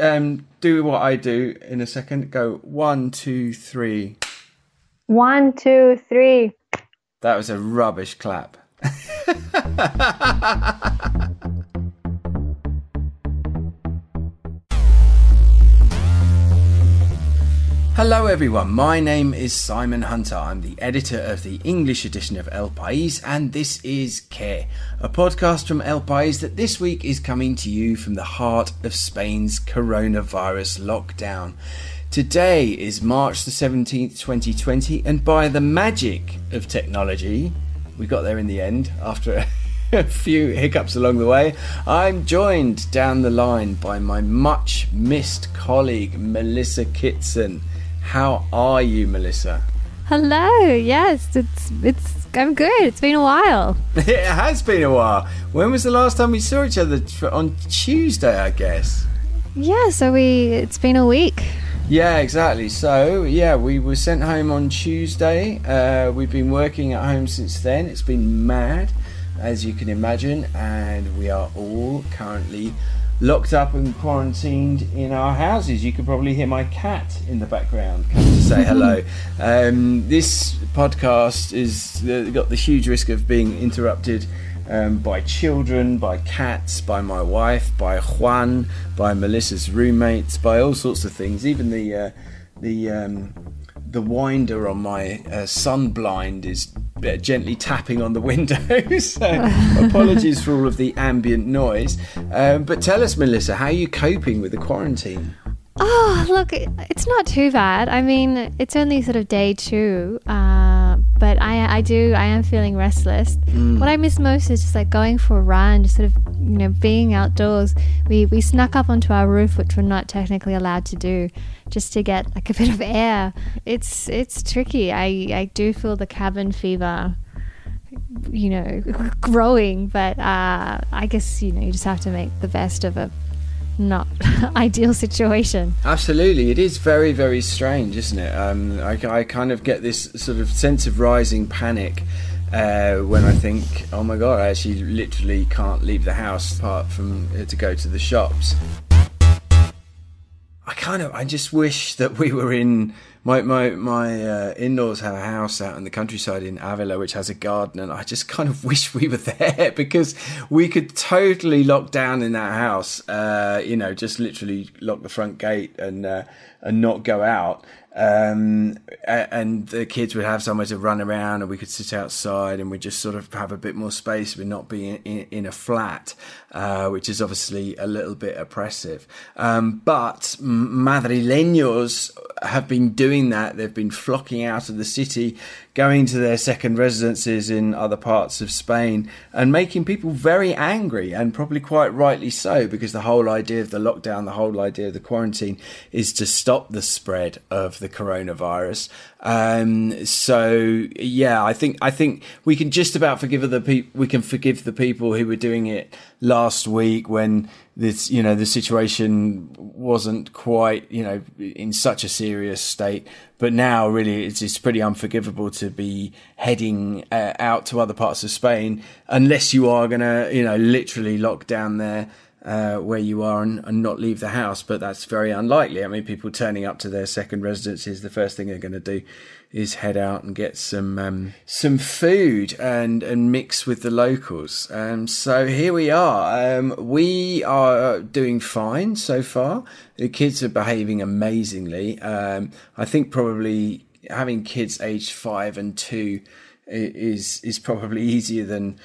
Um, do what I do in a second. Go one, two, three. One, two, three. That was a rubbish clap. Hello, everyone. My name is Simon Hunter. I'm the editor of the English edition of El País, and this is Care, a podcast from El País that this week is coming to you from the heart of Spain's coronavirus lockdown. Today is March the 17th, 2020, and by the magic of technology, we got there in the end after a few hiccups along the way. I'm joined down the line by my much missed colleague, Melissa Kitson. How are you, Melissa? Hello. Yes, it's it's I'm good. It's been a while. it has been a while. When was the last time we saw each other? On Tuesday, I guess. Yeah. So we. It's been a week. Yeah, exactly. So yeah, we were sent home on Tuesday. Uh, we've been working at home since then. It's been mad, as you can imagine, and we are all currently locked up and quarantined in our houses. You could probably hear my cat in the background come to say hello. Um, this podcast has uh, got the huge risk of being interrupted. Um, by children, by cats, by my wife, by Juan, by Melissa's roommates, by all sorts of things. Even the uh, the um, the winder on my uh, sun blind is gently tapping on the window. so apologies for all of the ambient noise. Um, but tell us, Melissa, how are you coping with the quarantine? Oh, look, it's not too bad. I mean, it's only sort of day two, but I, I do, I am feeling restless. Mm. What I miss most is just like going for a run, just sort of, you know, being outdoors. We we snuck up onto our roof, which we're not technically allowed to do, just to get like a bit of air. It's it's tricky. I I do feel the cabin fever you know growing but uh, i guess you know you just have to make the best of a not ideal situation. Absolutely, it is very, very strange, isn't it? Um, I, I, kind of get this sort of sense of rising panic uh, when I think, oh my god, I actually literally can't leave the house apart from uh, to go to the shops. I kind of, I just wish that we were in my my my uh, in-laws have a house out in the countryside in Avila, which has a garden, and I just kind of wish we were there because we could totally lock down in that house. Uh, you know, just literally lock the front gate and uh, and not go out um, and the kids would have somewhere to run around, and we could sit outside, and we just sort of have a bit more space. We're not being in, in a flat, uh, which is obviously a little bit oppressive. Um, but madrileños have been doing that. They've been flocking out of the city, going to their second residences in other parts of Spain, and making people very angry, and probably quite rightly so, because the whole idea of the lockdown, the whole idea of the quarantine, is to stop the spread of the the coronavirus. Um, so yeah, I think I think we can just about forgive the people. We can forgive the people who were doing it last week when this, you know, the situation wasn't quite, you know, in such a serious state. But now, really, it's, it's pretty unforgivable to be heading uh, out to other parts of Spain unless you are going to, you know, literally lock down there uh, where you are and, and, not leave the house, but that's very unlikely. I mean, people turning up to their second residences, the first thing they're going to do is head out and get some um, some food and and mix with the locals. Um, so here we are. Um, we are doing fine so far. The kids are behaving amazingly. Um, I think probably having kids aged five and two is is probably easier than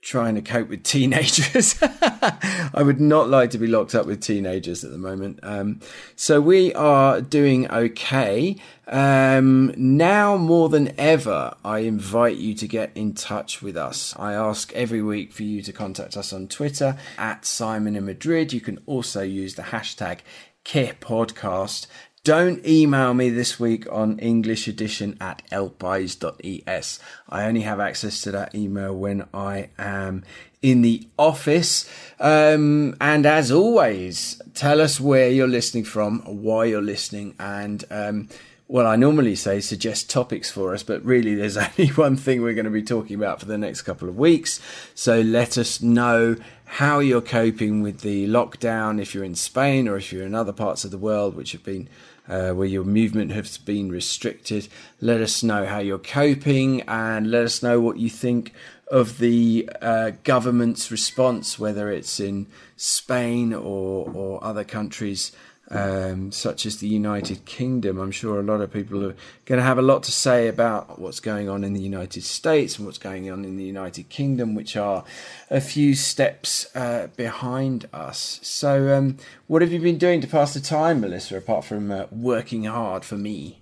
trying to cope with teenagers. I would not like to be locked up with teenagers at the moment. Um, so we are doing okay. Um, now more than ever, I invite you to get in touch with us. I ask every week for you to contact us on Twitter at Simon in Madrid. You can also use the hashtag Care Podcast don't email me this week on English edition at elpais.es. I only have access to that email when I am in the office. Um, and as always, tell us where you're listening from, why you're listening, and um, well, I normally say suggest topics for us, but really there's only one thing we're going to be talking about for the next couple of weeks. So let us know how you're coping with the lockdown if you're in Spain or if you're in other parts of the world which have been uh, where your movement has been restricted. Let us know how you're coping and let us know what you think of the uh, government's response, whether it's in Spain or, or other countries um, such as the United Kingdom. I'm sure a lot of people are going to have a lot to say about what's going on in the United States and what's going on in the United Kingdom, which are a few steps uh, behind us. So, um, what have you been doing to pass the time, Melissa, apart from uh, working hard for me?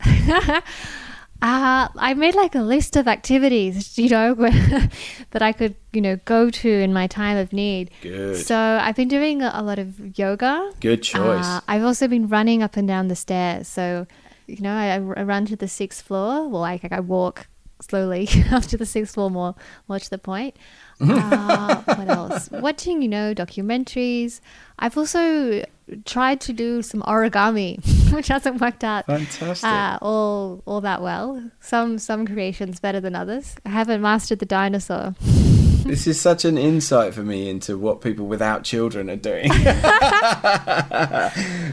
Uh, I made like a list of activities, you know, that I could, you know, go to in my time of need. Good. So I've been doing a, lot of yoga. Good choice. Uh, I've also been running up and down the stairs. So, you know, I, I run to the sixth floor, well, like, I walk slowly up to the sixth floor more, more to the point. Uh, what else? Watching, you know, documentaries. I've also tried to do some origami, which hasn't worked out Fantastic. uh, all all that well. Some some creations better than others. I haven't mastered the dinosaur. this is such an insight for me into what people without children are doing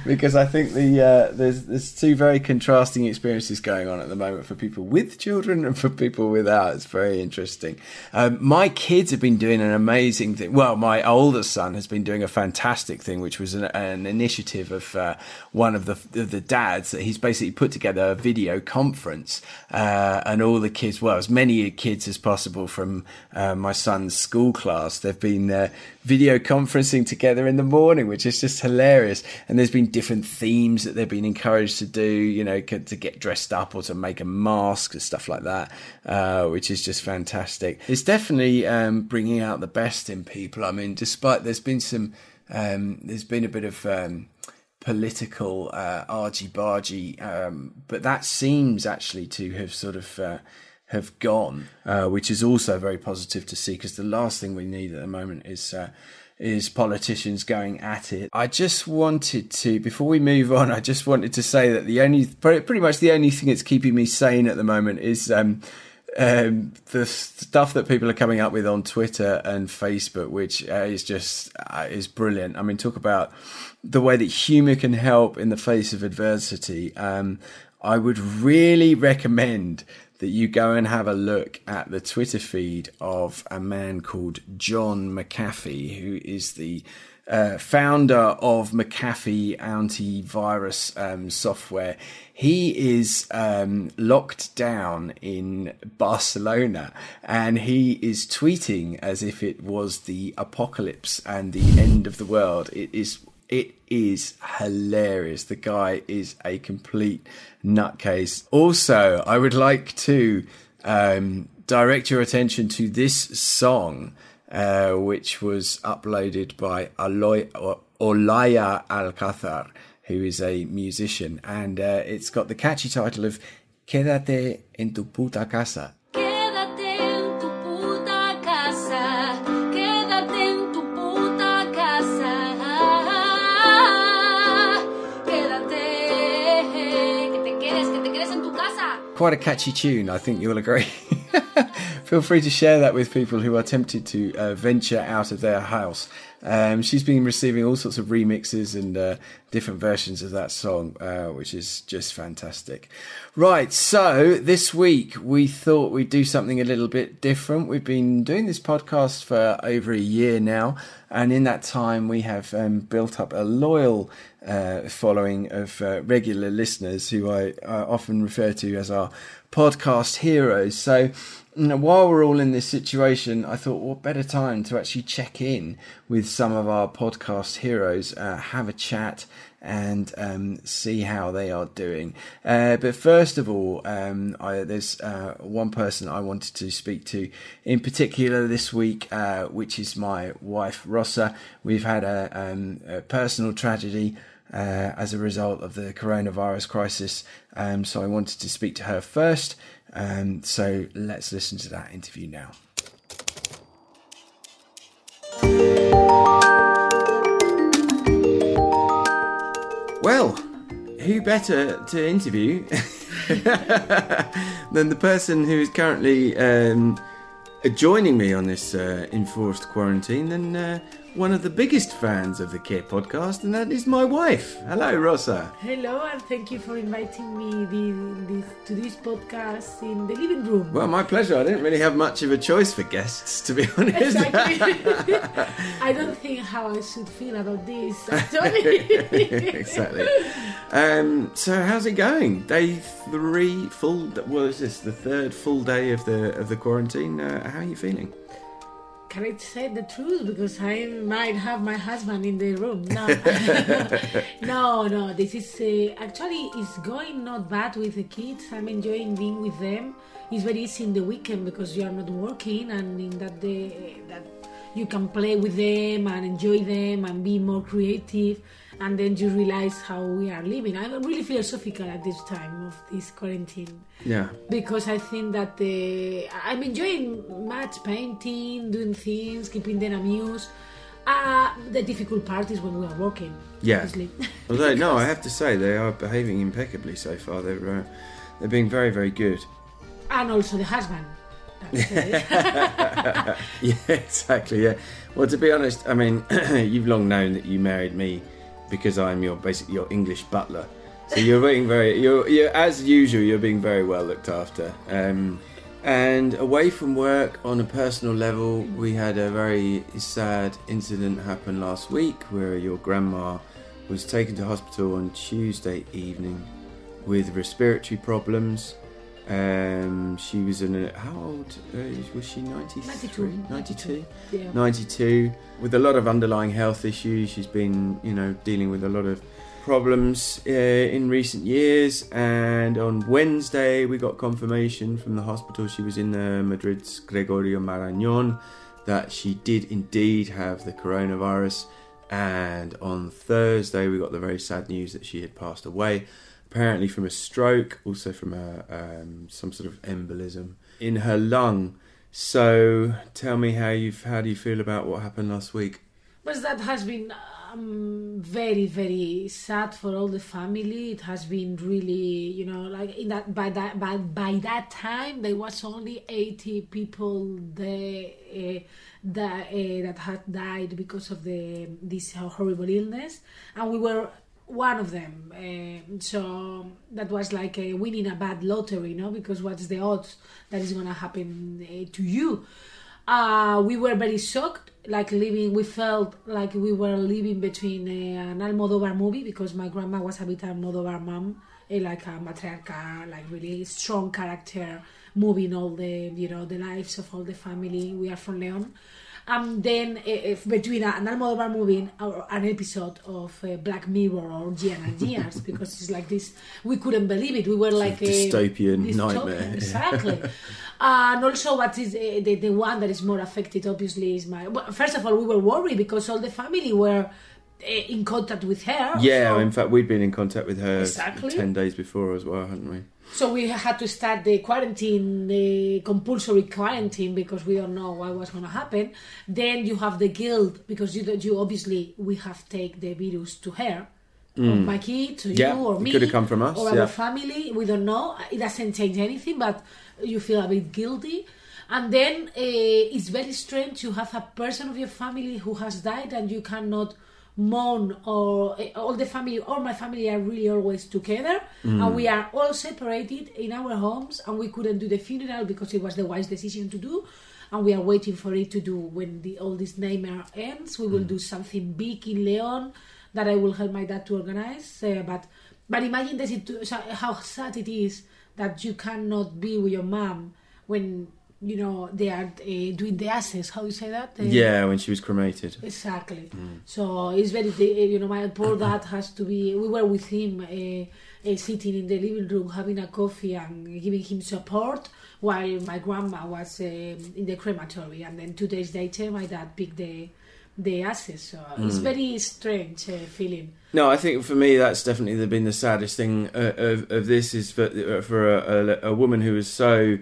because I think the uh, there's there's two very contrasting experiences going on at the moment for people with children and for people without. It's very interesting. Um, my kids have been doing an amazing thing. Well, my older son has been doing a fantastic thing, which was an, an initiative of uh, one of the of the dads that he's basically put together a video conference uh, and all the kids, well, as many kids as possible from uh, my school class, they've been uh, video conferencing together in the morning, which is just hilarious. And there's been different themes that they've been encouraged to do, you know, to get dressed up or to make a mask and stuff like that, uh, which is just fantastic. It's definitely um, bringing out the best in people. I mean, despite there's been some, um, there's been a bit of. Um, political uh, argy bargy, um, but that seems actually to have sort of uh, have gone, uh, which is also very positive to see because the last thing we need at the moment is. Uh, is politicians going at it. I just wanted to, before we move on, I just wanted to say that the only, pretty much the only thing that's keeping me sane at the moment is um, um, the stuff that people are coming up with on Twitter and Facebook, which uh, is just uh, is brilliant. I mean, talk about the way that humor can help in the face of adversity. Um, I would really recommend that you go and have a look at the Twitter feed of a man called John McAfee, who is the uh, founder of McAfee antivirus um, software. He is um, locked down in Barcelona and he is tweeting as if it was the apocalypse and the end of the world. It is it is hilarious. The guy is a complete nutcase. Also, I would like to um, direct your attention to this song, uh, which was uploaded by Aloy, Olaya Alcázar, who is a musician, and uh, it's got the catchy title of Quédate en tu puta casa. Quite a catchy tune, I think you'll agree. Feel free to share that with people who are tempted to uh, venture out of their house. Um, she's been receiving all sorts of remixes and uh, different versions of that song, uh, which is just fantastic. Right, so this week we thought we'd do something a little bit different. We've been doing this podcast for over a year now, and in that time we have um, built up a loyal uh, following of uh, regular listeners who I, I often refer to as our podcast heroes. So while we're all in this situation, I thought, what better time to actually check in with some of our podcast heroes, uh, have a chat, and um, see how they are doing. Uh, but first of all, um, I, there's uh, one person I wanted to speak to in particular this week, uh, which is my wife, Rosa. We've had a, um, a personal tragedy. Uh, as a result of the coronavirus crisis. Um, so I wanted to speak to her first. Um, so let's listen to that interview now. Well, who better to interview than the person who is currently um, joining me on this uh, enforced quarantine than uh, one of the biggest fans of the Care podcast, and that is my wife. Hello, Rosa. Hello, and thank you for inviting me the, this, to this podcast in the living room. Well, my pleasure. I didn't really have much of a choice for guests, to be honest. Exactly. I don't think how I should feel about this. Exactly. Um, so, how's it going? Day three, full. What is this? The third full day of the of the quarantine. Uh, how are you feeling? Can I say the truth? Because I might have my husband in the room. No, no, no. This is uh, actually it's going not bad with the kids. I'm enjoying being with them. It's very easy in the weekend because you are not working, and in that day that you can play with them and enjoy them and be more creative and then you realize how we are living i'm really philosophical at this time of this quarantine Yeah. because i think that uh, i'm enjoying much painting doing things keeping them amused uh, the difficult part is when we are working Yeah. obviously. Although, no, I have to say they are behaving impeccably so far. They're uh, they're being very, very good. and also the husband yeah, exactly. Yeah. Well, to be honest, I mean, you've long known that you married me because I'm your basically your English butler. So you're being very, you're, you're as usual. You're being very well looked after. Um, and away from work, on a personal level, we had a very sad incident happen last week where your grandma was taken to hospital on Tuesday evening with respiratory problems. Um, she was in a how old uh, was she? 93? 92. 92? yeah 92 with a lot of underlying health issues. She's been, you know, dealing with a lot of problems uh, in recent years. And on Wednesday, we got confirmation from the hospital she was in uh, Madrid's Gregorio Marañón that she did indeed have the coronavirus. And on Thursday, we got the very sad news that she had passed away, apparently from a stroke, also from a um, some sort of embolism in her lung. So, tell me how you how do you feel about what happened last week? But that has been um, very, very sad for all the family. It has been really, you know, like in that by that by, by that time there was only eighty people there uh, that uh, that had died because of the this horrible illness, and we were one of them. Uh, so that was like uh, winning a bad lottery, you know, Because what's the odds that is gonna happen uh, to you? uh, we were very shocked like living we felt like we were living between uh, an Almodóvar movie because my grandma was a bit Almodóvar mom uh, like a matriarcha like really strong character moving all the you know the lives of all the family we are from leon and then if between a- an Almodóvar movie or an episode of uh, black mirror or gianna Gears because it's like this we couldn't believe it. We were like a dystopian nightmare. exactly. And also what is uh, the, the one that is more affected obviously is my well, first of all we were worried because all the family were in contact with her Yeah, so, in fact, we'd been in contact with her Exactly. ten days before as well, hadn't we? so we had to start the quarantine the compulsory quarantine because we don't know what was going to happen then you have the guilt because you you obviously we have take the virus to her or my kids or Mm. Yeah, you or it me could have come from us, or yeah. our family we don't know it doesn't change anything but you feel a bit guilty and then uh, it's very strange to have a person of your family who has died and you cannot mourn or uh, all the family all my family are really always together Mm. and we are all separated in our homes and we couldn't do the funeral because it was the wise decision to do and we are waiting for it to do when the all this nightmare ends we will Mm. do something big in leon that i will help my dad to organize uh, but but imagine the situ- how sad it is that you cannot be with your mom when you know they are uh, doing the ashes how you say that Yeah, when she was cremated. Exactly. So it's very, you know, my poor dad has to be. We were with him, uh, uh, sitting in the living room, having a coffee and giving him support, while my grandma was in the crematory. And then two days later, my dad picked the the ashes. So it's very strange uh, feeling. No, I think for me that's definitely been the saddest thing of of this is for for a, a, a woman who is so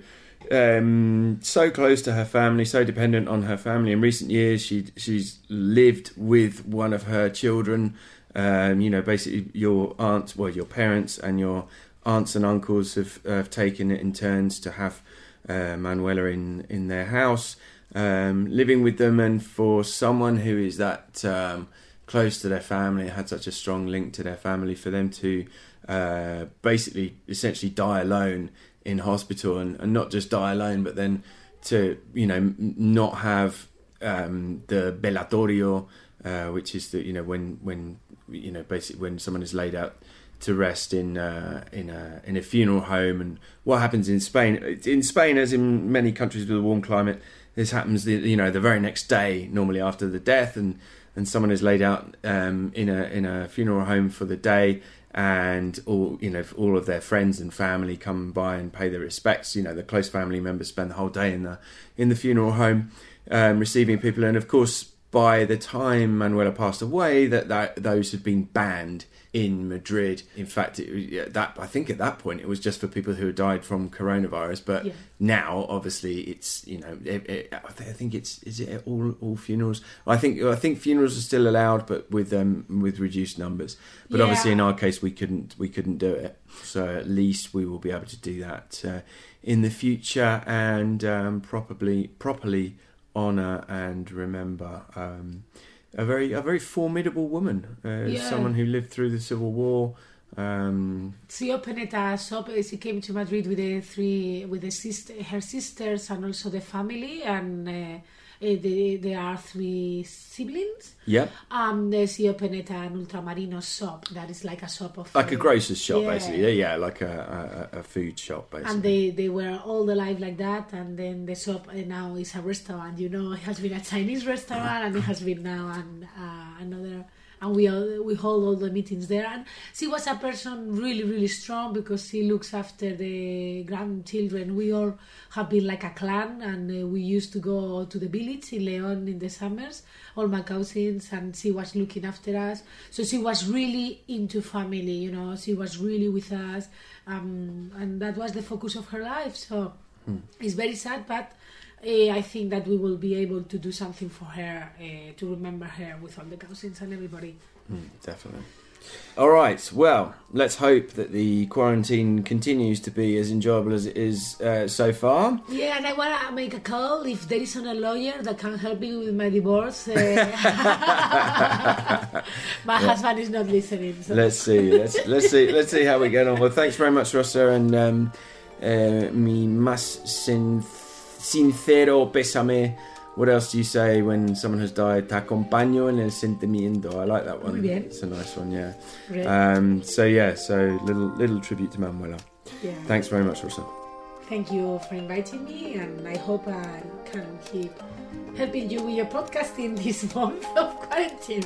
um, so close to her family, so dependent on her family. In recent years, she she's lived with one of her children Um, you know, basically your aunt, well, your parents and your aunts and uncles have, have taken it in turns to have uh, Manuela in in their house, um, living with them, and for someone who is that um, close to their family, had such a strong link to their family, for them to uh, basically essentially die alone in hospital, and, and not just die alone, but then to you know not have um, the velatorio, uh, which is the you know when when you know basically when someone is laid out to rest in uh, in a in a funeral home, and what happens in Spain? In Spain, as in many countries with a warm climate, this happens the, you know the very next day, normally after the death, and and someone is laid out um, in a in a funeral home for the day, and all you know all of their friends and family come by and pay their respects. You know the close family members spend the whole day in the in the funeral home, um, receiving people, and of course by the time Manuela passed away, that, that those had been banned in Madrid. In fact, it, that I think at that point it was just for people who had died from coronavirus. But Yeah. now, obviously, it's you know, it, it, I think it's is it all all funerals. I think I think funerals are still allowed, but with um with reduced numbers. But Yeah. obviously, in our case, we couldn't we couldn't do it. So at least we will be able to do that uh, in the future and um, properly properly honor and remember um, a very a very formidable woman, uh, Yeah. someone who lived through the civil war. Um, She opened a shop. She came to Madrid with the three, with the sister, her sisters, and also the family. And uh, uh, they, there are three siblings. yep, Um, uh, she opened an ultramarino shop that is like a shop of like a grocer's shop, yeah. basically. Yeah, yeah, like a, a, a food shop, basically. And they, they were all alive like that, and then the shop uh, now is a restaurant. You know, it has been a Chinese restaurant, and it has been now an, uh, another. And we all, we hold all the meetings there. And she was a person really really strong because she looks after the grandchildren. We all have been like a clan, and uh, we used to go to the village in Leon in the summers. All my cousins, and she was looking after us. So she was really into family. You know, she was really with us um, and that was the focus of her life. So it's very sad, but I think that we will be able to do something for her uh, to remember her with all the cousins and everybody. Mm, definitely. All right. Well, let's hope that the quarantine continues to be as enjoyable as it is uh, so far. Yeah, and I want to make a call if there is a lawyer that can help me with my divorce. Uh, my husband is not listening. So. Let's see. Let's let's see. Let's see how we get on. Well, thanks very much, Rosa, and um, uh, más sin- sincero pésame. What else do you say when someone has died? Te acompaño en el sentimiento. I like that one. It's a nice one. Yeah. Um, so yeah. So little little tribute to Manuela. yeah. Thanks very much, Rosa. Thank you for inviting me, and I hope I can keep helping you with your podcasting this month of quarantine.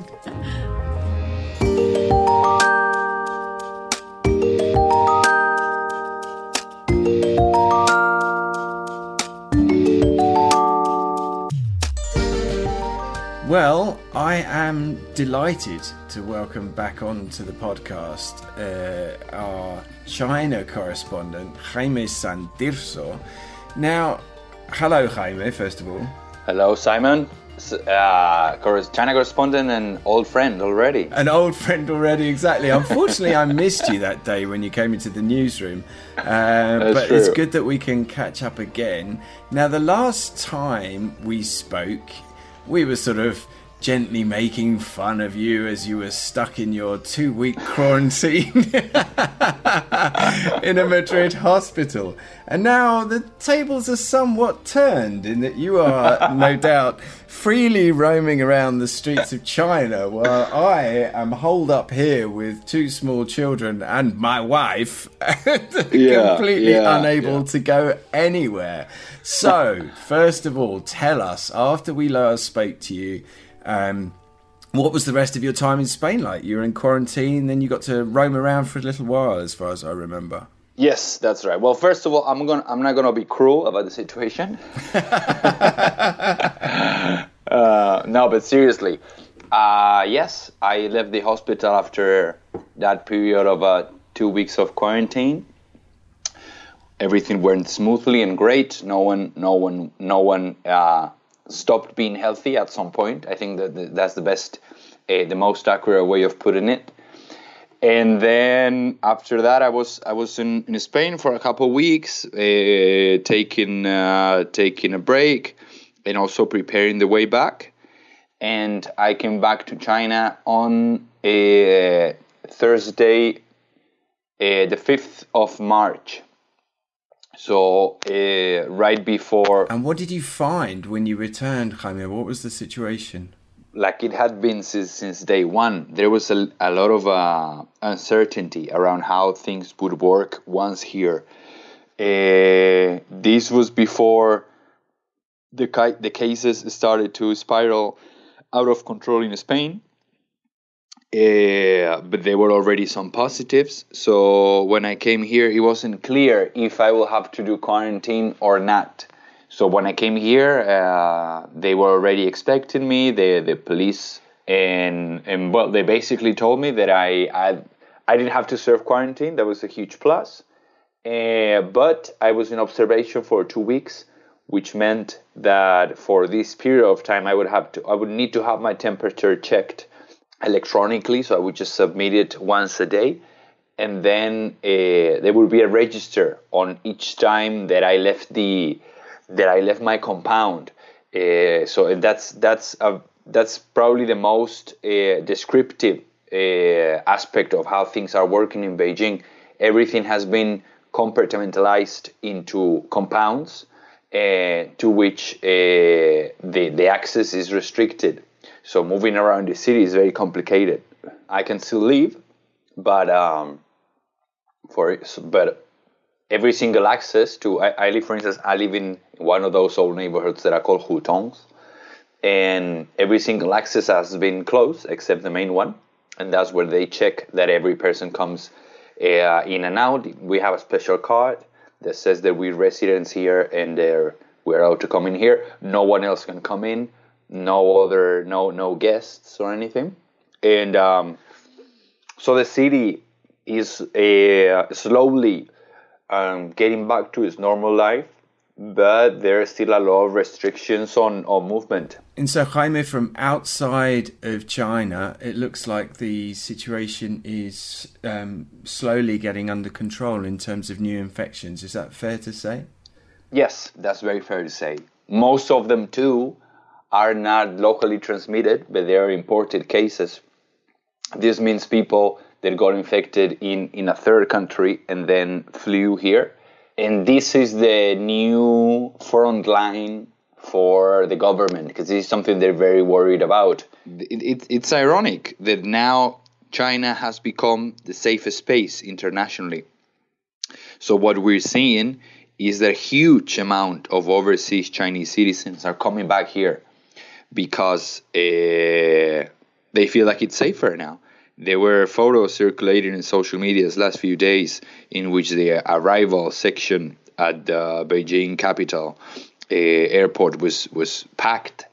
Well, I am delighted to welcome back onto the podcast uh, our China correspondent, Jaime Santirso. Now, hello, Jaime, first of all. Hello, Simon. Uh, China correspondent and old friend already. An old friend already, exactly. Unfortunately, I missed you that day when you came into the newsroom. Uh, but it's good that we can catch up again. Now, the last time we spoke, we were sort of gently making fun of you as you were stuck in your two week quarantine in a Madrid hospital. And now the tables are somewhat turned in that you are, no doubt, freely roaming around the streets of China while I am holed up here with two small children and my wife, Yeah, completely yeah, unable yeah. to go anywhere. So, first of all, tell us, after we last spoke to you, um, what was the rest of your time in Spain like? You were in quarantine, then you got to roam around for a little while, as far as I remember. Yes, that's right. Well, first of all, I'm going to I'm not gonna be cruel about the situation. uh, no, but seriously, uh, yes, I left the hospital after that period of uh, two weeks of quarantine. Everything went smoothly and great. No one, no one, no one uh, stopped being healthy at some point. I think that that- that's the best uh, the most accurate way of putting it. And then after that, I was I was in, in Spain for a couple of weeks, uh, taking uh, taking a break, and also preparing the way back. And I came back to China on a Thursday, uh, the fifth of March. So uh, right before And what did you find when you returned, Jaime? What was the situation? like it had been since, since day one. There was a, a lot of uh, uncertainty around how things would work once here. Uh, this was before the the cases started to spiral out of control in Spain. Uh, but there were already some positives. So when I came here, it wasn't clear if I will have to do quarantine or not. So when I came here, uh, they were already expecting me. The the police and and well, they basically told me that I I, I didn't have to serve quarantine. That was a huge plus. Uh, but I was in observation for two weeks, which meant that for this period of time, I would have to I would need to have my temperature checked electronically. So I would just submit it once a day and then uh, there would be a register on each time that I left the that I left my compound. Uh, so that's that's a, that's probably the most uh, descriptive uh, aspect of how things are working in Beijing. Everything has been compartmentalized into compounds uh, to which uh, the the access is restricted. So moving around the city is very complicated. I can still live, but um, for but every single access to I, I live for instance I live in one of those old neighborhoods that are called hutongs, and every single access has been closed except the main one, and that's where they check that every person comes uh, in and out. We have a special card that says that we're residents here and we're allowed to come in here. No one else can come in. No other no no guests or anything, and um, so the city is uh, slowly um, getting back to its normal life, but there are still a lot of restrictions on, on movement. And so, Jaime, from outside of China, it looks like the situation is um, slowly getting under control in terms of new infections. Is that fair to say? Yes, that's very fair to say. Most of them, too, are not locally transmitted, but they are imported cases. This means people that got infected in, in a third country and then flew here. And this is the new front line for the government because this is something they're very worried about. It, it, it's ironic that now China has become the safest space internationally. So, what we're seeing is that a huge amount of overseas Chinese citizens are coming back here because uh, they feel like it's safer now. There were photos circulating in social media last few days in which the arrival section at the Beijing capital uh, airport was was packed.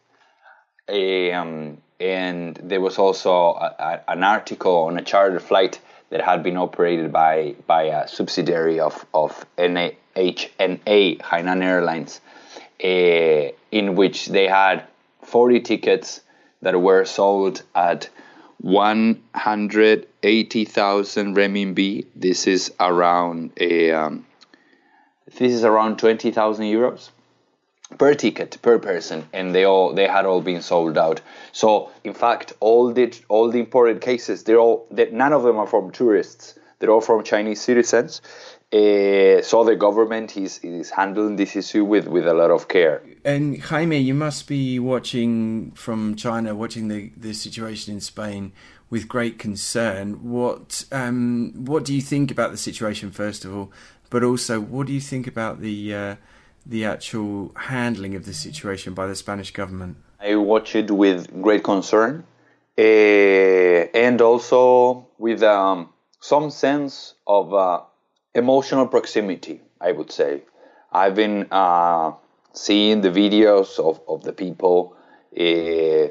Um, and there was also a, a, an article on a charter flight that had been operated by by a subsidiary of of NA, HNA Hainan Airlines, uh, in which they had 40 tickets that were sold at 180,000 renminbi. This is around a um, this is around 20,000 euros per ticket per person and they all they had all been sold out. So in fact all the all the imported cases they're all that none of them are from tourists. They're all from chinese citizens uh, so the government is is handling this issue with with a lot of care And Jaime, you must be watching from China, watching the, the situation in Spain with great concern. What um, what do you think about the situation first of all, but also what do you think about the uh, the actual handling of the situation by the Spanish government? I watch it with great concern uh, and also with um, some sense of uh, emotional proximity, I would say. I've been uh, seeing the videos of, of the people uh,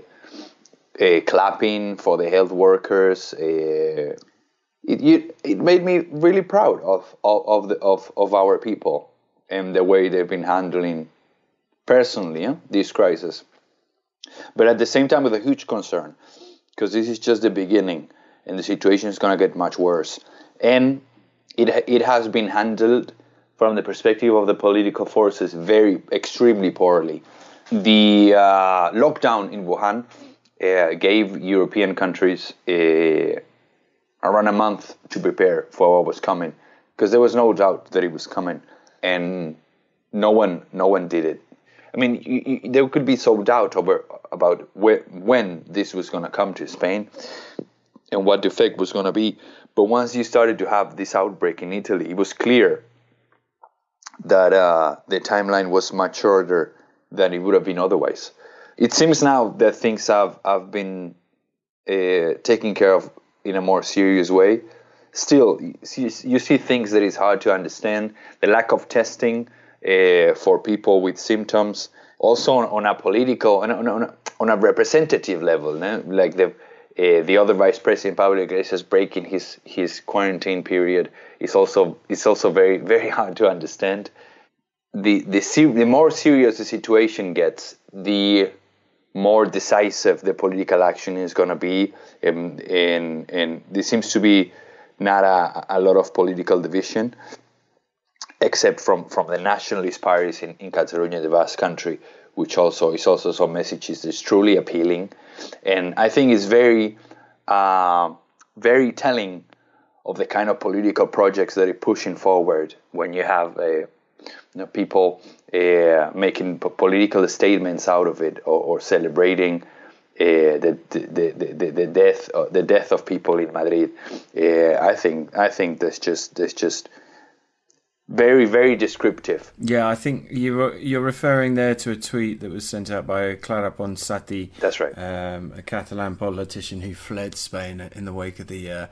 uh, clapping for the health workers. Uh, it, it, made me really proud of, of, of, the, of, of our people and the way they've been handling personally this crisis. But at the same time, with a huge concern, because this is just the beginning, and the situation is going to get much worse. And it it has been handled from the perspective of the political forces very extremely poorly. The uh, lockdown in Wuhan uh, gave European countries uh, around a month to prepare for what was coming, because there was no doubt that it was coming, and no one no one did it. I mean, you, you, there could be some doubt over about where, when this was going to come to Spain and what the effect was going to be. But once you started to have this outbreak in Italy, it was clear that uh, the timeline was much shorter than it would have been otherwise. It seems now that things have, have been uh, taken care of in a more serious way. Still, you see, things that is hard to understand. The lack of testing uh, for people with symptoms. Also on, on a political, on on, a, on a representative level, no? like the uh, the other vice president Pablo Iglesias breaking his his quarantine period is also is also very very hard to understand. The the the more serious the situation gets, the more decisive the political action is going to be, and, and and there seems to be not a, a lot of political division except from, from the nationalist parties in, in Catalonia, the Basque country, which also is also some messages that's truly appealing. And I think it's very, uh, very telling of the kind of political projects that are pushing forward when you have uh, you know, people uh, making political statements out of it or, or celebrating uh, the, the, the, the, death uh, the death of people in Madrid. Uh, I think I think there's just there's just very very descriptive. Yeah, I think you you're referring there to a tweet that was sent out by Clara Ponsati. That's right. Um, a Catalan politician who fled Spain in the wake of the uh,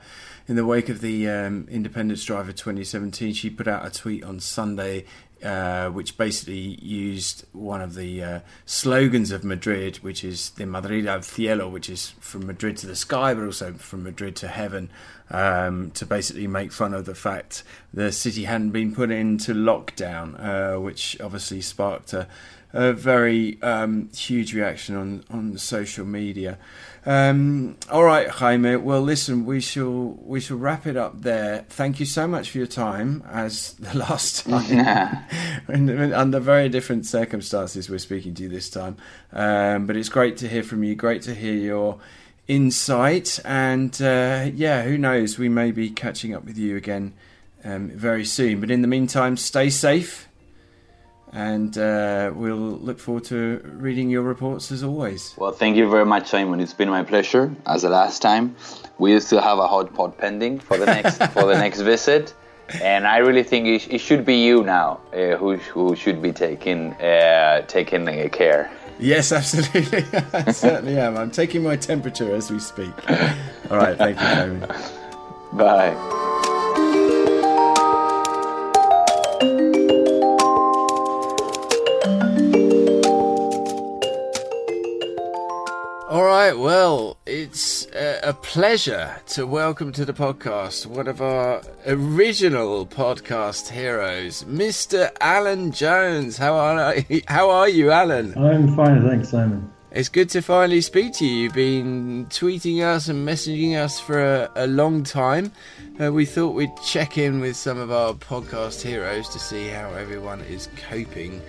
in the wake of the um, independence drive of 2017. She put out a tweet on Sunday uh, which basically used one of the uh, slogans of Madrid, which is the Madrid al cielo, which is from Madrid to the sky, but also from Madrid to heaven, um, to basically make fun of the fact the city hadn't been put into lockdown, uh, which obviously sparked a, a very um, huge reaction on, on social media. Um, all right, Jaime. Well, listen, we shall we shall wrap it up there. Thank you so much for your time, as the last time, under very different circumstances. We're speaking to you this time, um, but it's great to hear from you. Great to hear your insight, and uh, yeah, who knows? We may be catching up with you again um, very soon. But in the meantime, stay safe and uh, we'll look forward to reading your reports as always. Well, thank you very much, Simon. It's been my pleasure. As the last time, we still have a hot pot pending for the next for the next visit, and I really think it, it should be you now uh, who who should be taking uh, taking a care. Yes, absolutely. I certainly am. I'm taking my temperature as we speak. All right, thank you, Simon. Bye. All right, well, it's a pleasure to welcome to the podcast one of our original podcast heroes, Mr. Alan Jones. How are how are you, Alan? I'm fine, thanks, Simon. It's good to finally speak to you. You've been tweeting us and messaging us for a, a long time. Uh, we thought we'd check in with some of our podcast heroes to see how everyone is coping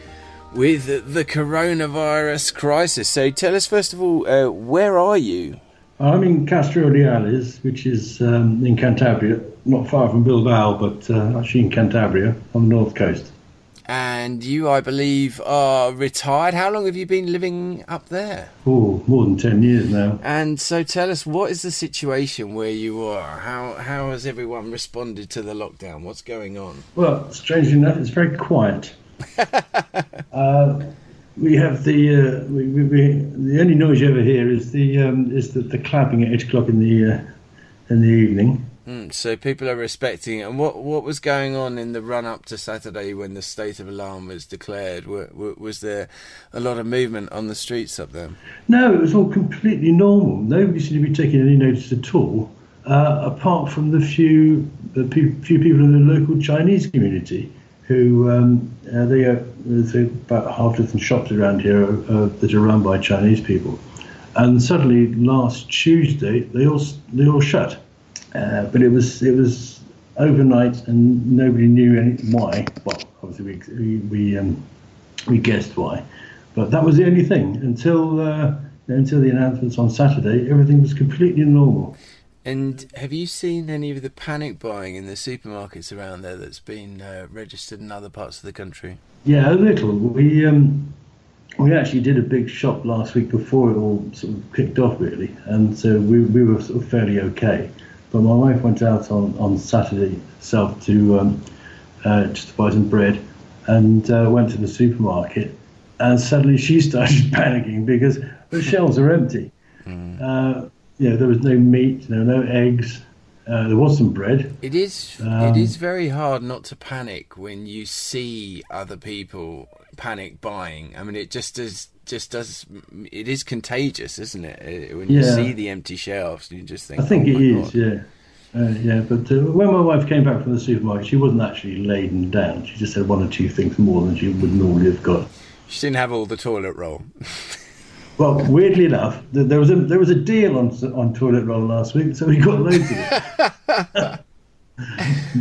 with the coronavirus crisis. So tell us, first of all, uh, where are you? I'm in Castro Urdiales, which is um, in Cantabria, not far from Bilbao, but uh, actually in Cantabria on the north coast. And you, I believe, are retired. How long have you been living up there? Oh, more than 10 years now. And so tell us, what is the situation where you are? How, how has everyone responded to the lockdown? What's going on? Well, strangely enough, it's very quiet. we have the uh, we, we, we, the only noise you ever hear is the um, is the, the clapping at eight o'clock in the uh, in the evening. Mm, so people are respecting it. And what what was going on in the run up to Saturday when the state of alarm was declared? was there a lot of movement on the streets up there? No, it was all completely normal. Nobody seemed to be taking any notice at all, uh, apart from the few the few people in the local Chinese community who um, uh, they are, there's about half dozen shops around here uh, that are run by Chinese people. and suddenly last Tuesday they all they all shut. Uh, but it was it was overnight, and nobody knew any why. Well, obviously we we we, um, we guessed why, but that was the only thing until uh, until the announcements on Saturday. Everything was completely normal. And have you seen any of the panic buying in the supermarkets around there that's been uh, registered in other parts of the country? Yeah, a little. We um, we actually did a big shop last week before it all sort of kicked off, really, and so we, we were sort of fairly okay. But my wife went out on, on Saturday herself to um, uh, just to buy some bread, and uh, went to the supermarket, and suddenly she started panicking because the shelves are empty. Mm. Yeah, there was no meat, there were no eggs. Uh, there was some bread. It is. Um, it is very hard not to panic when you see other people panic buying. I mean, it just does. Just does. It is contagious, isn't it? Uh, when you yeah. see the empty shelves, you just think. I think oh it is. God. Yeah. Uh, yeah, but uh, when my wife came back from the supermarket, she wasn't actually laden down. She just had one or two things more than she would normally have got. She didn't have all the toilet roll. Well, weirdly enough, there was a there was a deal on on toilet roll last week, so we got loads of it.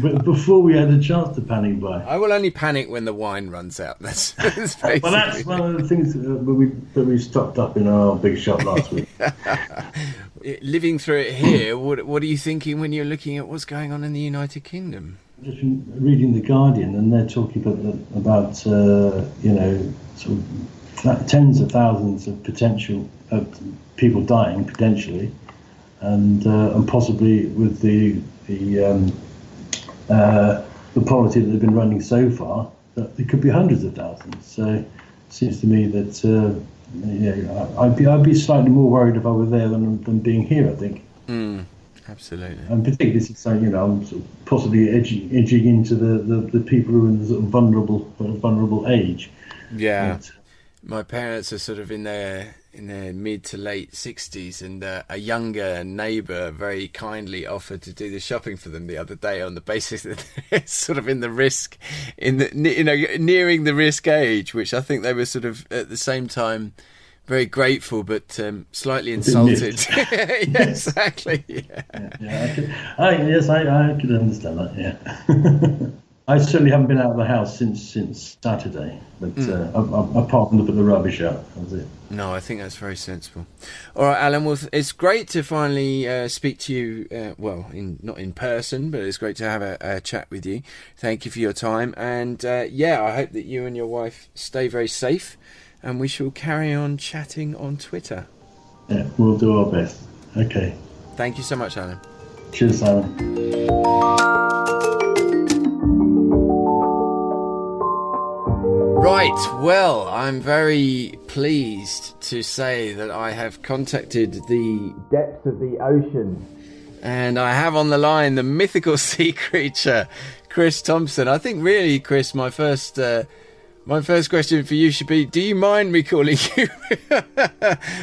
but before we had a chance to panic buy. I will only panic when the wine runs out. That's, that's well, that's one of the things that we that we stocked up in our big shop last week. Living through it here, what what are you thinking when you're looking at what's going on in the United Kingdom? Just reading the Guardian, and they're talking about about uh, you know sort of tens of thousands of potential of people dying potentially, and uh, and possibly with the the um, uh, the policy that they've been running so far, that it could be hundreds of thousands. So it seems to me that uh, yeah, I'd be I'd be slightly more worried if I were there than than being here. I think. Mm, absolutely. And particularly, this is saying, you know, I'm sort of possibly edging, edging into the, the, the people who are in the sort of vulnerable vulnerable age. Yeah. But, my parents are sort of in their in their mid to late sixties, and uh, a younger neighbour very kindly offered to do the shopping for them the other day on the basis that they're sort of in the risk, in the you know nearing the risk age, which I think they were sort of at the same time very grateful but um, slightly insulted. yeah, exactly. Yeah. yeah, yeah I could, I, yes, I, I could understand that. Yeah. I certainly haven't been out of the house since since Saturday, but mm. uh, apart from to put the rubbish out, that's it. No, I think that's very sensible. All right, Alan. Well, it's great to finally uh, speak to you. Uh, well, in not in person, but it's great to have a, a chat with you. Thank you for your time, and uh, yeah, I hope that you and your wife stay very safe, and we shall carry on chatting on Twitter. Yeah, we'll do our best. Okay. Thank you so much, Alan. Cheers, Alan. Right, well, I'm very pleased to say that I have contacted the depths of the ocean and I have on the line the mythical sea creature, Chris Thompson. I think, really, Chris, my first. Uh, my first question for you should be: Do you mind me calling you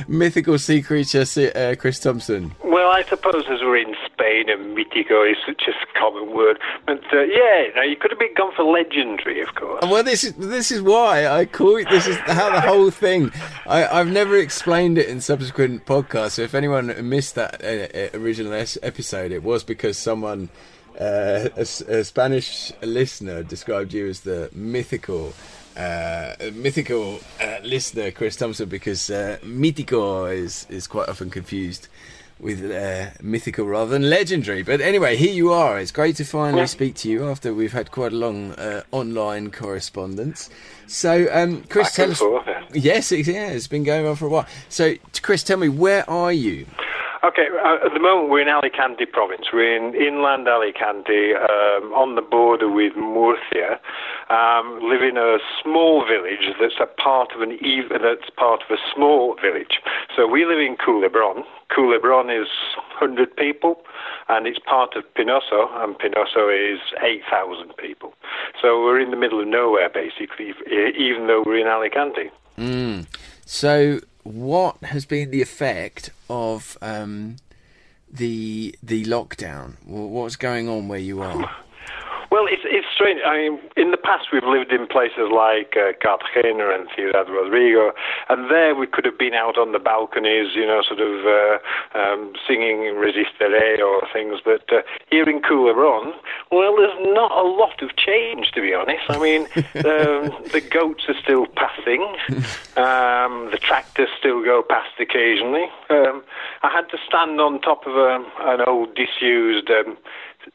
mythical sea creature, uh, Chris Thompson? Well, I suppose as we're in Spain and mythico is such a common word, but uh, yeah, no, you could have been gone for legendary, of course. Well, this is this is why I call it. This is how the whole thing. I, have never explained it in subsequent podcasts. So if anyone missed that uh, uh original episode, it was because someone. Uh, a, a Spanish listener described you as the mythical uh, mythical uh, listener, Chris Thompson, because uh, mythico is, is quite often confused with uh, mythical rather than legendary. But anyway, here you are. It's great to finally speak to you after we've had quite a long uh, online correspondence. So, um, Chris, tell us. Yes, yeah, it's been going on for a while. So, Chris, tell me, where are you? Okay, uh, at the moment we're in Alicante province. We're in inland Alicante, um, on the border with Murcia. Um, live in a small village that's a part of an ev- that's part of a small village. So we live in Culebron. Culebron is 100 people, and it's part of Pinoso, and Pinoso is 8,000 people. So we're in the middle of nowhere, basically, even though we're in Alicante. Mm. So what has been the effect of um, the the lockdown? What's going on where you are? Well, it's it's strange. I mean, in the past we've lived in places like uh, Cartagena and Ciudad Rodrigo, and there we could have been out on the balconies, you know, sort of uh, um, singing "Resistiré" or things. But uh, here in Culebron, well, there's not a lot of change, to be honest. I mean, um, the goats are still passing, um, the tractors still go past occasionally. Um, I had to stand on top of a, an old disused.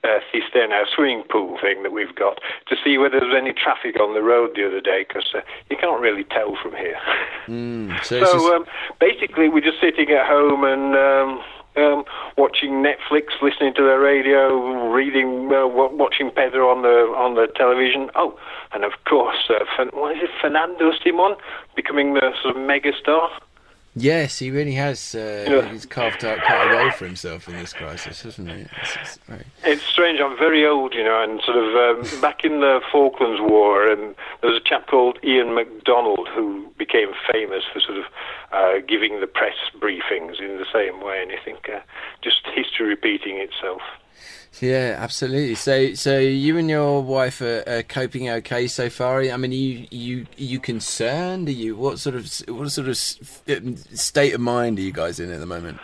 Uh, cisterna, swimming pool thing that we've got, to see whether there's any traffic on the road the other day, because uh, you can't really tell from here. Mm, so just- um, basically, we're just sitting at home and um, um, watching Netflix, listening to the radio, reading, uh, wa- watching Pedro on the on the television. Oh, and of course, uh, what is it, Fernando Simón becoming the sort of megastar. Yes, he really has. Uh, Yeah. He's carved out quite a role for himself in this crisis, hasn't he? It's, it's very... It's strange. I'm very old, you know, and sort of um, back in the Falklands War, and there was a chap called Ian MacDonald who became famous for sort of uh, giving the press briefings in the same way, and I think uh, just history repeating itself. Yeah, absolutely. So, so you and your wife are, are coping okay so far. I mean, are you you are you concerned? Are you what sort of what sort of um, state of mind are you guys in at the moment?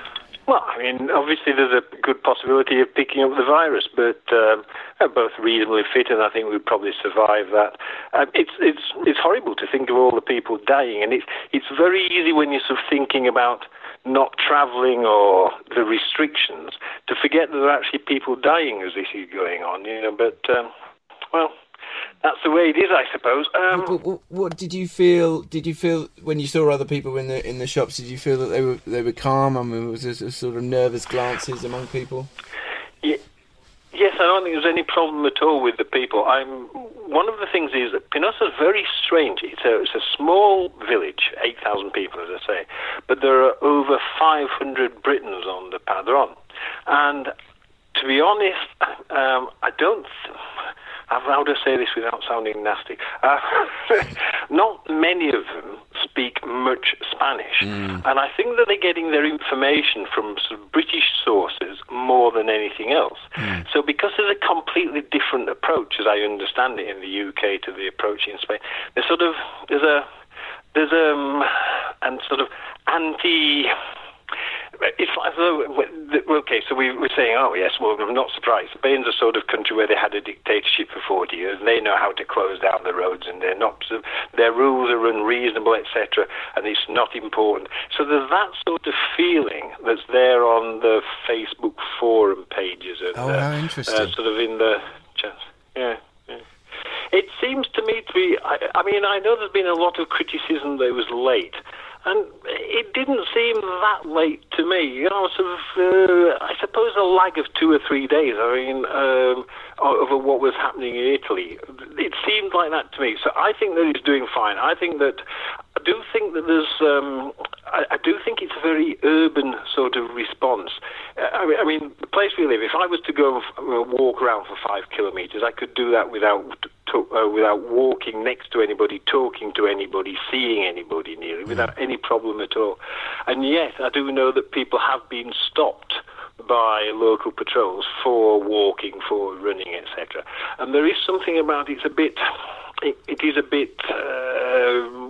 Well, I mean, obviously there's a good possibility of picking up the virus, but um, we're both reasonably fit, and I think we'd probably survive that. Um, it's it's it's horrible to think of all the people dying, and it's it's very easy when you're sort of thinking about not travelling or the restrictions to forget that there are actually people dying as this is going on. You know, but um, well, that's the way it is, I suppose. Um, What, what, what did you feel? Did you feel when you saw other people in the in the shops? Did you feel that they were they were calm? I mean, was there sort of- nervous glances among people? Ye- Yes, I don't think there's any problem at all with the people. I'm one of the things is that Pinoso is very strange. It's a it's a small village, eight thousand people, as I say, but there are over five hundred Britons on the Padron, and to be honest, um, I don't. I how do I say this without sounding nasty? Uh, not many of them speak much Spanish, and I think that they're getting their information from sort of British sources more than anything else. So, because there's a completely different approach, as I understand it, in the UK to the approach in Spain, there's sort of there's a there's um and sort of anti. It's like, uh, okay, so we were saying, oh yes, well, I'm not surprised. Spain's a sort of country where they had a dictatorship for 40 years, and they know how to close down the roads, and they're not, their rules are unreasonable, etc., and it's not important. So there's that sort of feeling that's there on the Facebook forum pages, and Oh, uh, how uh, interesting. sort of in the yeah. It seems to me to be. I, I mean, I know there's been a lot of criticism that it was late, and it didn't seem that late to me. You know, sort of. Uh, I suppose a lag of two or three days. I mean, um, over what was happening in Italy, it seemed like that to me. So I think that he's doing fine. I think that. I do think that there's. Um, I, I do think it's a very urban sort of response. Uh, I, mean, I mean, the place we live. If I was to go uh, walk around for five kilometres, I could do that without to, uh, without walking next to anybody, talking to anybody, seeing anybody nearly, without any problem at all. And yet, I do know that people have been stopped by local patrols for walking, for running, etc. And there is something about it, it's a bit. It, it is a bit uh,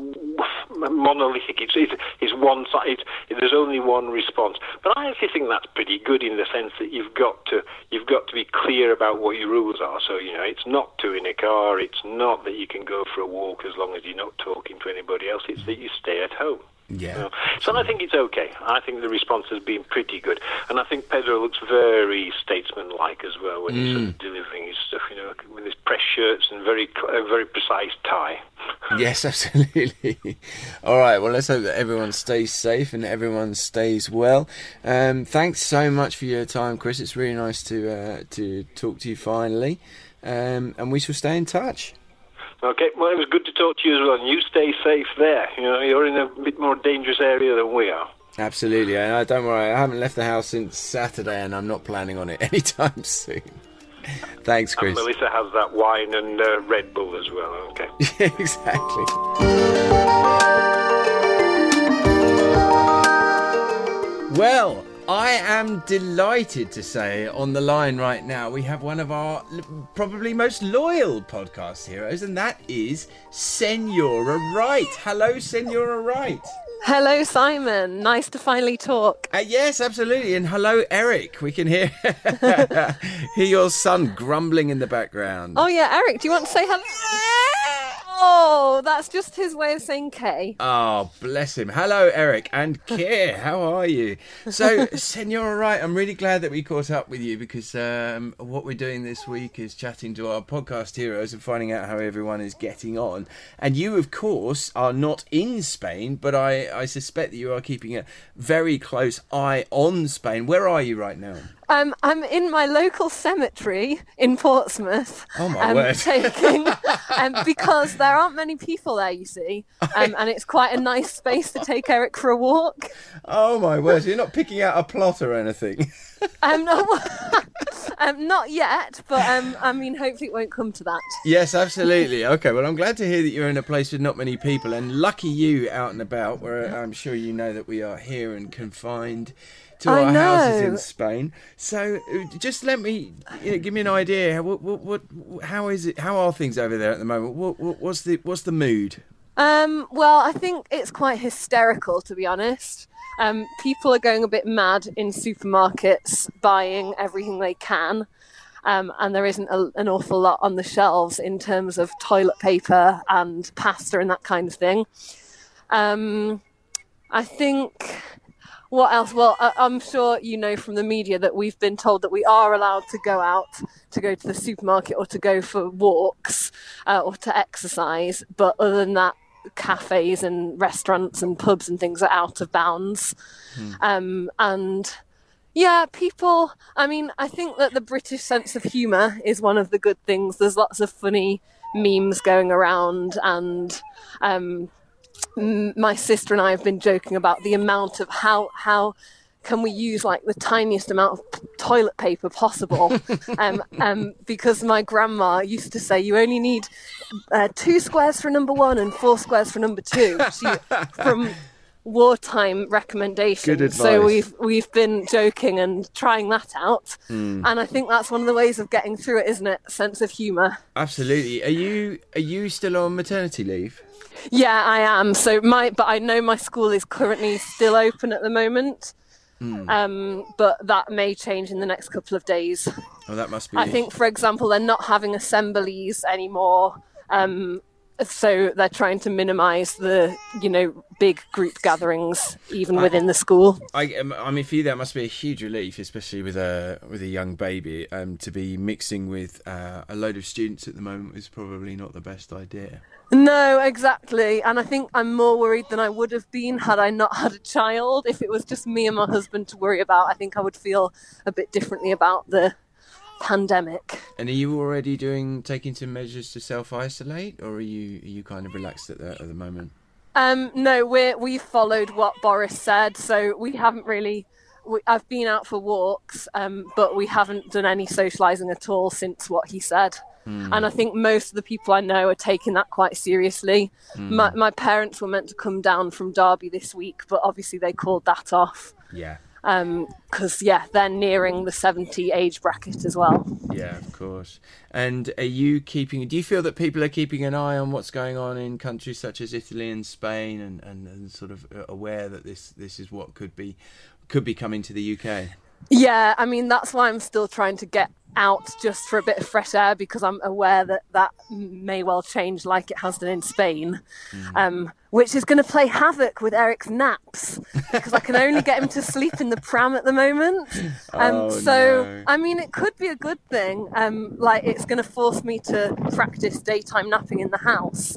monolithic. It's, it's, it's one side. There's only one response. But I actually think that's pretty good in the sense that you've got to you've got to be clear about what your rules are. So you know, it's not two in a car. It's not that you can go for a walk as long as you're not talking to anybody else. It's that you stay at home. Yeah. You know? So I think it's okay. I think the response has been pretty good, and I think Pedro looks very statesman-like as well when he's sort of delivering his stuff. You know, with his press shirts and very a very precise tie. Yes, absolutely. All right. Well, let's hope that everyone stays safe and everyone stays well. Um, thanks so much for your time, Chris. It's really nice to uh, to talk to you finally, um, and we shall stay in touch. Okay, well, it was good to talk to you as well. And you stay safe there. You know, you're in a bit more dangerous area than we are. Absolutely. And I don't worry. I haven't left the house since Saturday, and I'm not planning on it anytime soon. Thanks, And Chris. Melissa has that wine and uh, Red Bull as well. Okay. exactly. Well, I am delighted to say on the line right now we have one of our probably most loyal podcast heroes, and that is Senora Wright. Hello, Senora Wright. Hello, Simon. Nice to finally talk. Uh, yes, absolutely. And hello, Eric. We can hear hear your son grumbling in the background. Oh, yeah, Eric, do you want to say hello? Oh, that's just his way of saying K. Oh, bless him. Hello, Eric and Keir. How are you? So, Senora Wright, I'm really glad that we caught up with you because um, what we're doing this week is chatting to our podcast heroes and finding out how everyone is getting on. And you, of course, are not in Spain, but I, I suspect that you are keeping a very close eye on Spain. Where are you right now? Um, I'm in my local cemetery in Portsmouth. Oh, my um, word. Taking, um, because there aren't many people there, you see, um, and it's quite a nice space to take Eric for a walk. Oh, my word. You're not picking out a plot or anything. Um, no, um, not yet, but um, I mean, hopefully it won't come to that. Yes, absolutely. Okay, well, I'm glad to hear that you're in a place with not many people, and lucky you out and about, where I'm sure you know that we are here and confined to I our houses in. Spain. So, uh, just let me you know, give me an idea. What, what, what, how is it? How are things over there at the moment? What, what, what's the, what's the mood? Um, well, I think it's quite hysterical, to be honest. Um, people are going a bit mad in supermarkets, buying everything they can, um, and there isn't a, an awful lot on the shelves in terms of toilet paper and pasta and that kind of thing. Um, I think. What else? Well, I- I'm sure you know from the media that we've been told that we are allowed to go out to go to the supermarket or to go for walks uh, or to exercise, but other than that, cafes and restaurants and pubs and things are out of bounds. Um, and yeah, people, I mean, I think that the British sense of humour is one of the good things. There's lots of funny memes going around, and um, my sister and I have been joking about the amount of how, how can we use like the tiniest amount of toilet paper possible? Um, um, because my grandma used to say you only need uh, two squares for number one and four squares for number two. She, from wartime advice. so we've we've been joking and trying that out Hmm. and i think that's one of the ways of getting through it isn't it sense of humor Absolutely. Are you are you still on maternity leave? yeah i am so my but i know my school is currently still open at the moment Hmm. um, but that may change in the next couple of days Oh, that must be. I think, for example, they're not having assemblies anymore. Um, so they're trying to minimise the, you know, big group gatherings even within the school. I, um, I mean, for you, that must be a huge relief, especially with a with a young baby. Um, to be mixing with uh, a load of students at the moment is probably not the best idea. No, exactly. And I think I'm more worried than I would have been had I not had a child. If it was just me and my husband to worry about, I think I would feel a bit differently about the pandemic. And are you already doing taking some measures to self isolate, or are you are you kind of relaxed at that at the moment? Um, no, we're we followed what Boris said, so we haven't really. We, I've been out for walks, um, but we haven't done any socialising at all since what he said. And I think most of the people I know are taking that quite seriously. My, my parents were meant to come down from Derby this week, but obviously they called that off Yeah, Um, because yeah, they're nearing the seventy age bracket as well. yeah, of course. And are you keeping? Do you feel that people are keeping an eye on what's going on in countries such as Italy and Spain, and, and, and sort of uh, aware that this this is what could be could be coming to the UK? Yeah, I mean that's why I'm still trying to get out just for a bit of fresh air because I'm aware that that may well change like it has done in Spain, um, which is going to play havoc with Eric's naps because I can only get him to sleep in the pram at the moment. Um, Oh, so no. I mean it could be a good thing. Um, like it's going to force me to practice daytime napping in the house.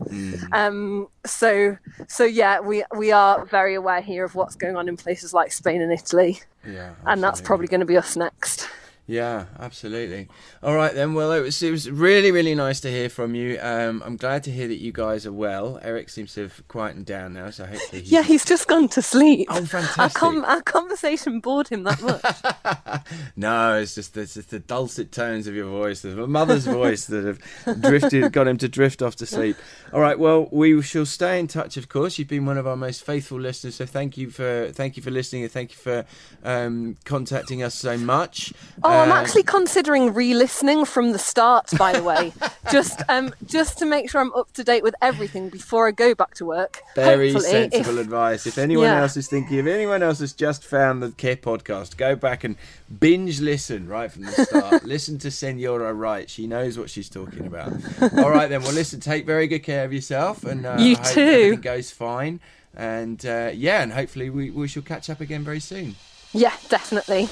Um, so so yeah, we we are very aware here of what's going on in places like Spain and Italy, Yeah, and that's probably going to be us next. Yeah, absolutely. All right then. Well, it was it was really really nice to hear from you. Um, I'm glad to hear that you guys are well. Eric seems to have quietened down now, so hopefully. He's... Yeah, he's just gone to sleep. Oh, Our, fantastic! com- our conversation bored him that much. no, it's just it's just the dulcet tones of your voice, the mother's voice that have drifted, got him to drift off to sleep. All right. Well, we shall stay in touch. Of course, you've been one of our most faithful listeners, so thank you for thank you for listening and thank you for um, contacting us so much. Oh, I'm Uh, actually considering re-listening from the start. By the way, just um, just to make sure I'm up to date with everything before I go back to work. Very Hopefully, sensible if- advice. If anyone Yeah. else is thinking, if anyone else has just found the Care podcast, go back and binge listen right from the start. listen to Senora Wright. She knows what she's talking about. All right, then. Well, listen, take very good care of yourself. And uh, You too. everything goes fine. And uh, yeah, and hopefully we, we shall catch up again very soon. Yeah, definitely.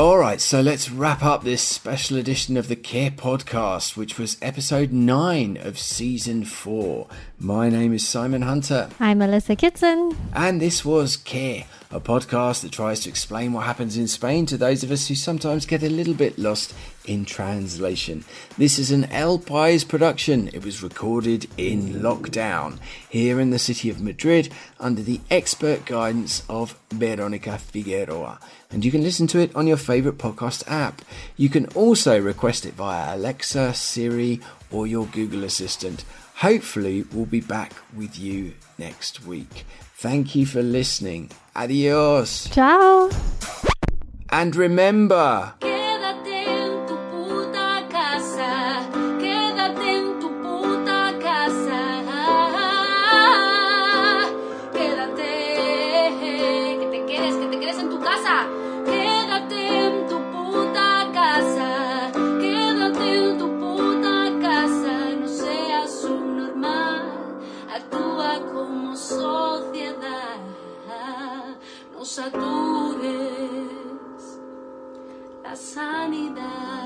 All right, so let's wrap up this special edition of the Care Podcast, which was episode nine of season four. My name is Simon Hunter. I'm Melissa Kitson. And this was Care, a podcast that tries to explain what happens in Spain to those of us who sometimes get a little bit lost in translation. This is an El País production. It was recorded in lockdown here in the city of Madrid under the expert guidance of Veronica Figueroa. And you can listen to it on your favorite podcast app. You can also request it via Alexa, Siri, or your Google Assistant. Hopefully, we'll be back with you next week. Thank you for listening. Adios. Ciao. And remember. sanidade.